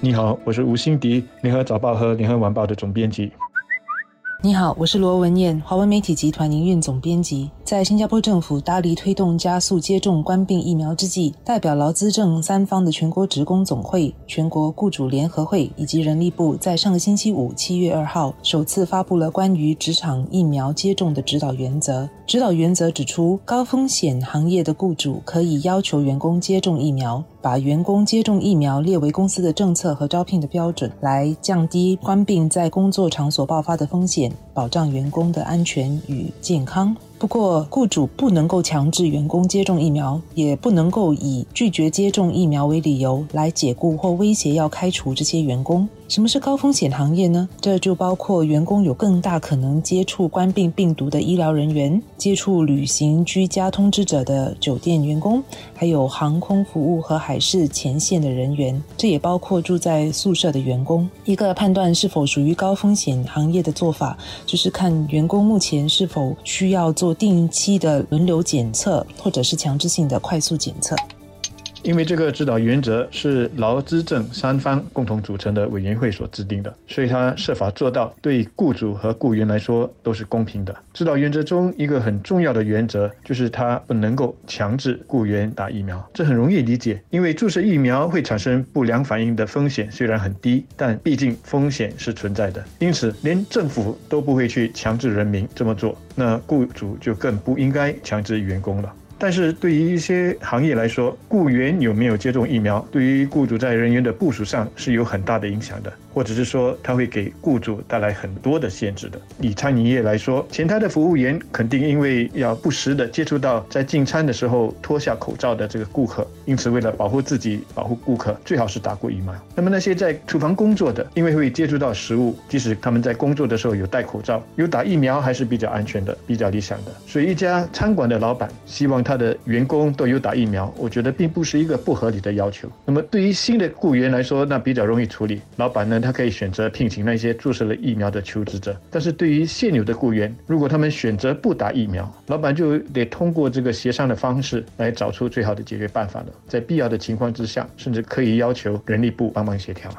你好，我是吴欣迪，联合早报和联合晚报的总编辑。你好，我是罗文燕，华文媒体集团营运总编辑。在新加坡政府大力推动加速接种冠病疫苗之际，代表劳资政三方的全国职工总会、全国雇主联合会以及人力部，在上个星期五七月二号首次发布了关于职场疫苗接种的指导原则。指导原则指出，高风险行业的雇主可以要求员工接种疫苗，把员工接种疫苗列为公司的政策和招聘的标准，来降低冠病在工作场所爆发的风险，保障员工的安全与健康。不过，雇主不能够强制员工接种疫苗，也不能够以拒绝接种疫苗为理由来解雇或威胁要开除这些员工。什么是高风险行业呢？这就包括员工有更大可能接触冠病病毒的医疗人员，接触旅行居家通知者的酒店员工，还有航空服务和海事前线的人员。这也包括住在宿舍的员工。一个判断是否属于高风险行业的做法，就是看员工目前是否需要做定期的轮流检测，或者是强制性的快速检测。因为这个指导原则是劳资政三方共同组成的委员会所制定的，所以他设法做到对雇主和雇员来说都是公平的。指导原则中一个很重要的原则就是他不能够强制雇员打疫苗，这很容易理解，因为注射疫苗会产生不良反应的风险虽然很低，但毕竟风险是存在的，因此连政府都不会去强制人民这么做，那雇主就更不应该强制员工了。但是对于一些行业来说，雇员有没有接种疫苗，对于雇主在人员的部署上是有很大的影响的。或者是说，它会给雇主带来很多的限制的。以餐饮业来说，前台的服务员肯定因为要不时的接触到在进餐的时候脱下口罩的这个顾客，因此为了保护自己、保护顾客，最好是打过疫苗。那么那些在厨房工作的，因为会接触到食物，即使他们在工作的时候有戴口罩、有打疫苗，还是比较安全的、比较理想的。所以一家餐馆的老板希望他的员工都有打疫苗，我觉得并不是一个不合理的要求。那么对于新的雇员来说，那比较容易处理。老板呢？他可以选择聘请那些注射了疫苗的求职者，但是对于现有的雇员，如果他们选择不打疫苗，老板就得通过这个协商的方式来找出最好的解决办法了。在必要的情况之下，甚至可以要求人力部帮忙协调。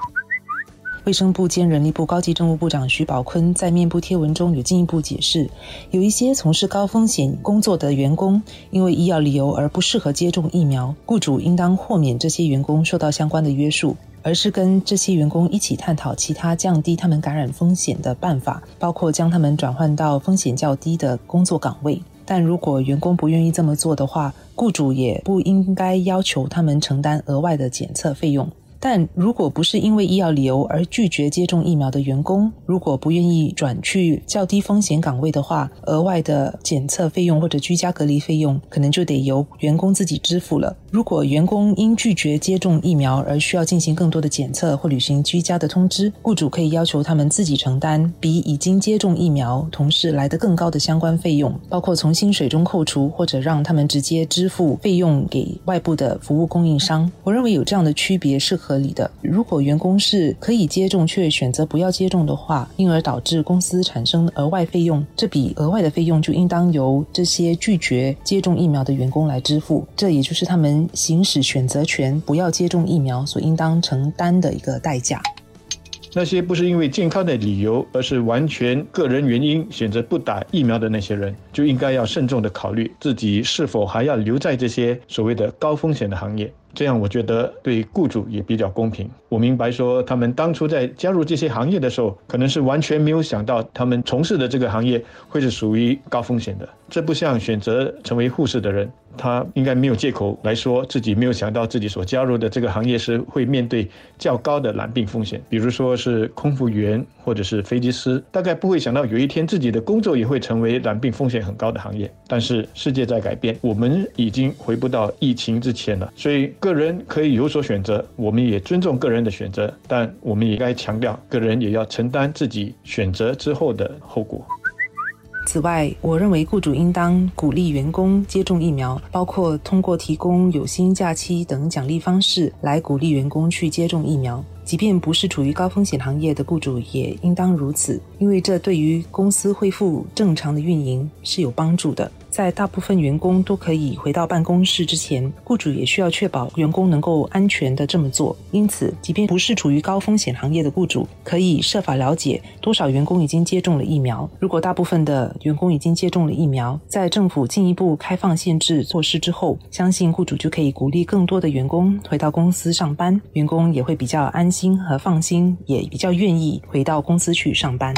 卫生部兼人力部高级政务部长徐宝坤在面部贴文中有进一步解释，有一些从事高风险工作的员工，因为医药理由而不适合接种疫苗，雇主应当豁免这些员工受到相关的约束。而是跟这些员工一起探讨其他降低他们感染风险的办法，包括将他们转换到风险较低的工作岗位。但如果员工不愿意这么做的话，雇主也不应该要求他们承担额外的检测费用。但如果不是因为医药理由而拒绝接种疫苗的员工，如果不愿意转去较低风险岗位的话，额外的检测费用或者居家隔离费用可能就得由员工自己支付了。如果员工因拒绝接种疫苗而需要进行更多的检测或履行居家的通知，雇主可以要求他们自己承担比已经接种疫苗同事来得更高的相关费用，包括从薪水中扣除或者让他们直接支付费用给外部的服务供应商。我认为有这样的区别是合理的。如果员工是可以接种却选择不要接种的话，因而导致公司产生额外费用，这笔额外的费用就应当由这些拒绝接种疫苗的员工来支付。这也就是他们。行使选择权，不要接种疫苗所应当承担的一个代价。那些不是因为健康的理由，而是完全个人原因选择不打疫苗的那些人，就应该要慎重的考虑自己是否还要留在这些所谓的高风险的行业。这样我觉得对雇主也比较公平。我明白说，他们当初在加入这些行业的时候，可能是完全没有想到他们从事的这个行业会是属于高风险的。这不像选择成为护士的人，他应该没有借口来说自己没有想到自己所加入的这个行业是会面对较高的染病风险。比如说是空服员或者是飞机师，大概不会想到有一天自己的工作也会成为染病风险很高的行业。但是世界在改变，我们已经回不到疫情之前了，所以。个人可以有所选择，我们也尊重个人的选择，但我们也该强调，个人也要承担自己选择之后的后果。此外，我认为雇主应当鼓励员工接种疫苗，包括通过提供有薪假期等奖励方式来鼓励员工去接种疫苗。即便不是处于高风险行业的雇主，也应当如此，因为这对于公司恢复正常的运营是有帮助的。在大部分员工都可以回到办公室之前，雇主也需要确保员工能够安全的这么做。因此，即便不是处于高风险行业的雇主，可以设法了解多少员工已经接种了疫苗。如果大部分的员工已经接种了疫苗，在政府进一步开放限制措施之后，相信雇主就可以鼓励更多的员工回到公司上班，员工也会比较安心和放心，也比较愿意回到公司去上班。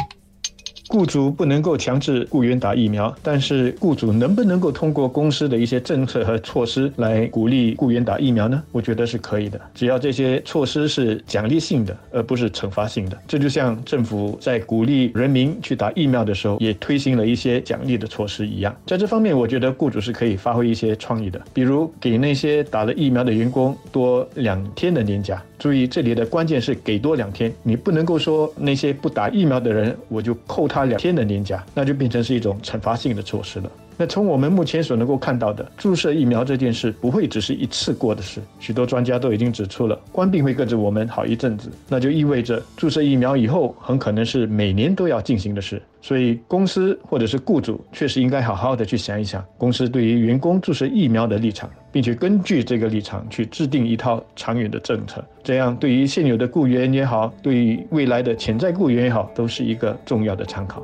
雇主不能够强制雇员打疫苗，但是雇主能不能够通过公司的一些政策和措施来鼓励雇员打疫苗呢？我觉得是可以的，只要这些措施是奖励性的，而不是惩罚性的。这就像政府在鼓励人民去打疫苗的时候，也推行了一些奖励的措施一样。在这方面，我觉得雇主是可以发挥一些创意的，比如给那些打了疫苗的员工多两天的年假。注意，这里的关键是给多两天，你不能够说那些不打疫苗的人，我就扣他两天的年假，那就变成是一种惩罚性的措施了。那从我们目前所能够看到的，注射疫苗这件事不会只是一次过的事。许多专家都已经指出了，官病会跟着我们好一阵子，那就意味着注射疫苗以后很可能是每年都要进行的事。所以，公司或者是雇主确实应该好好的去想一想，公司对于员工注射疫苗的立场，并且根据这个立场去制定一套长远的政策。这样，对于现有的雇员也好，对于未来的潜在雇员也好，都是一个重要的参考。